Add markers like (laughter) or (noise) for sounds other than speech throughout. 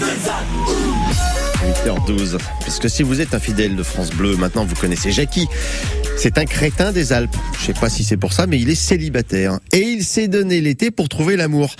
Dönsat 7h12. Parce que si vous êtes un fidèle de France Bleu, maintenant vous connaissez Jackie. C'est un crétin des Alpes. Je sais pas si c'est pour ça, mais il est célibataire. Et il s'est donné l'été pour trouver l'amour.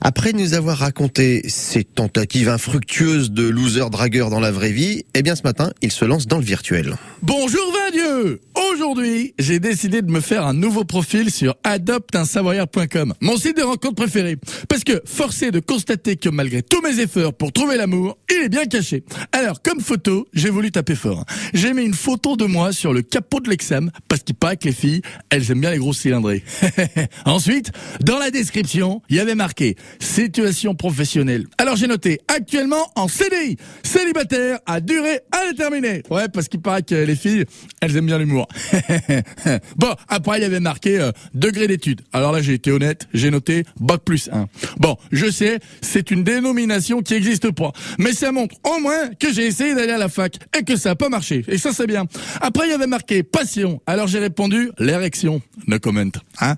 Après nous avoir raconté ses tentatives infructueuses de loser dragueur dans la vraie vie, eh bien ce matin, il se lance dans le virtuel. Bonjour Dieu Aujourd'hui, j'ai décidé de me faire un nouveau profil sur adopteunsavoyard.com, mon site de rencontre préféré. Parce que, forcé de constater que malgré tous mes efforts pour trouver l'amour, il est bien caché. Alors, comme photo, j'ai voulu taper fort. J'ai mis une photo de moi sur le capot de l'examen, parce qu'il paraît que les filles, elles aiment bien les grosses cylindrées. (laughs) Ensuite, dans la description, il y avait marqué situation professionnelle. Alors j'ai noté actuellement en CDI, célibataire à durée indéterminée. Ouais, parce qu'il paraît que les filles, elles aiment bien l'humour. (laughs) bon, après il y avait marqué euh, degré d'études. Alors là j'ai été honnête, j'ai noté bac plus 1. Bon, je sais, c'est une dénomination qui n'existe pas, mais ça montre au moins que j'ai essayé d'aller à la fac et que ça n'a pas marché. Et ça c'est bien. Après il y avait marqué passion. Alors j'ai répondu l'érection. No comment. Hein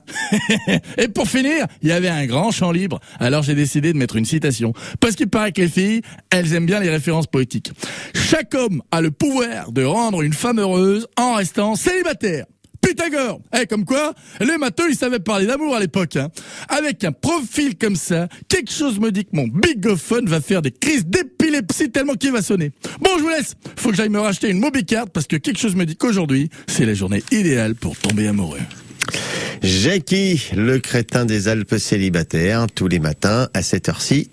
(laughs) Et pour finir, il y avait un grand champ libre. Alors j'ai décidé de mettre une citation parce qu'il paraît que les filles, elles aiment bien les références poétiques. Chaque homme a le pouvoir de rendre une femme heureuse en restant célibataire. Pythagore Eh, comme quoi, les matheux, ils savaient parler d'amour à l'époque. Hein. Avec un profil comme ça, quelque chose me dit que mon bigophone va faire des crises d'épilepsie tellement qu'il va sonner. Bon, je vous laisse. Faut que j'aille me racheter une mobicard parce que quelque chose me dit qu'aujourd'hui, c'est la journée idéale pour tomber amoureux. Jackie, le crétin des Alpes célibataire, tous les matins à cette heure-ci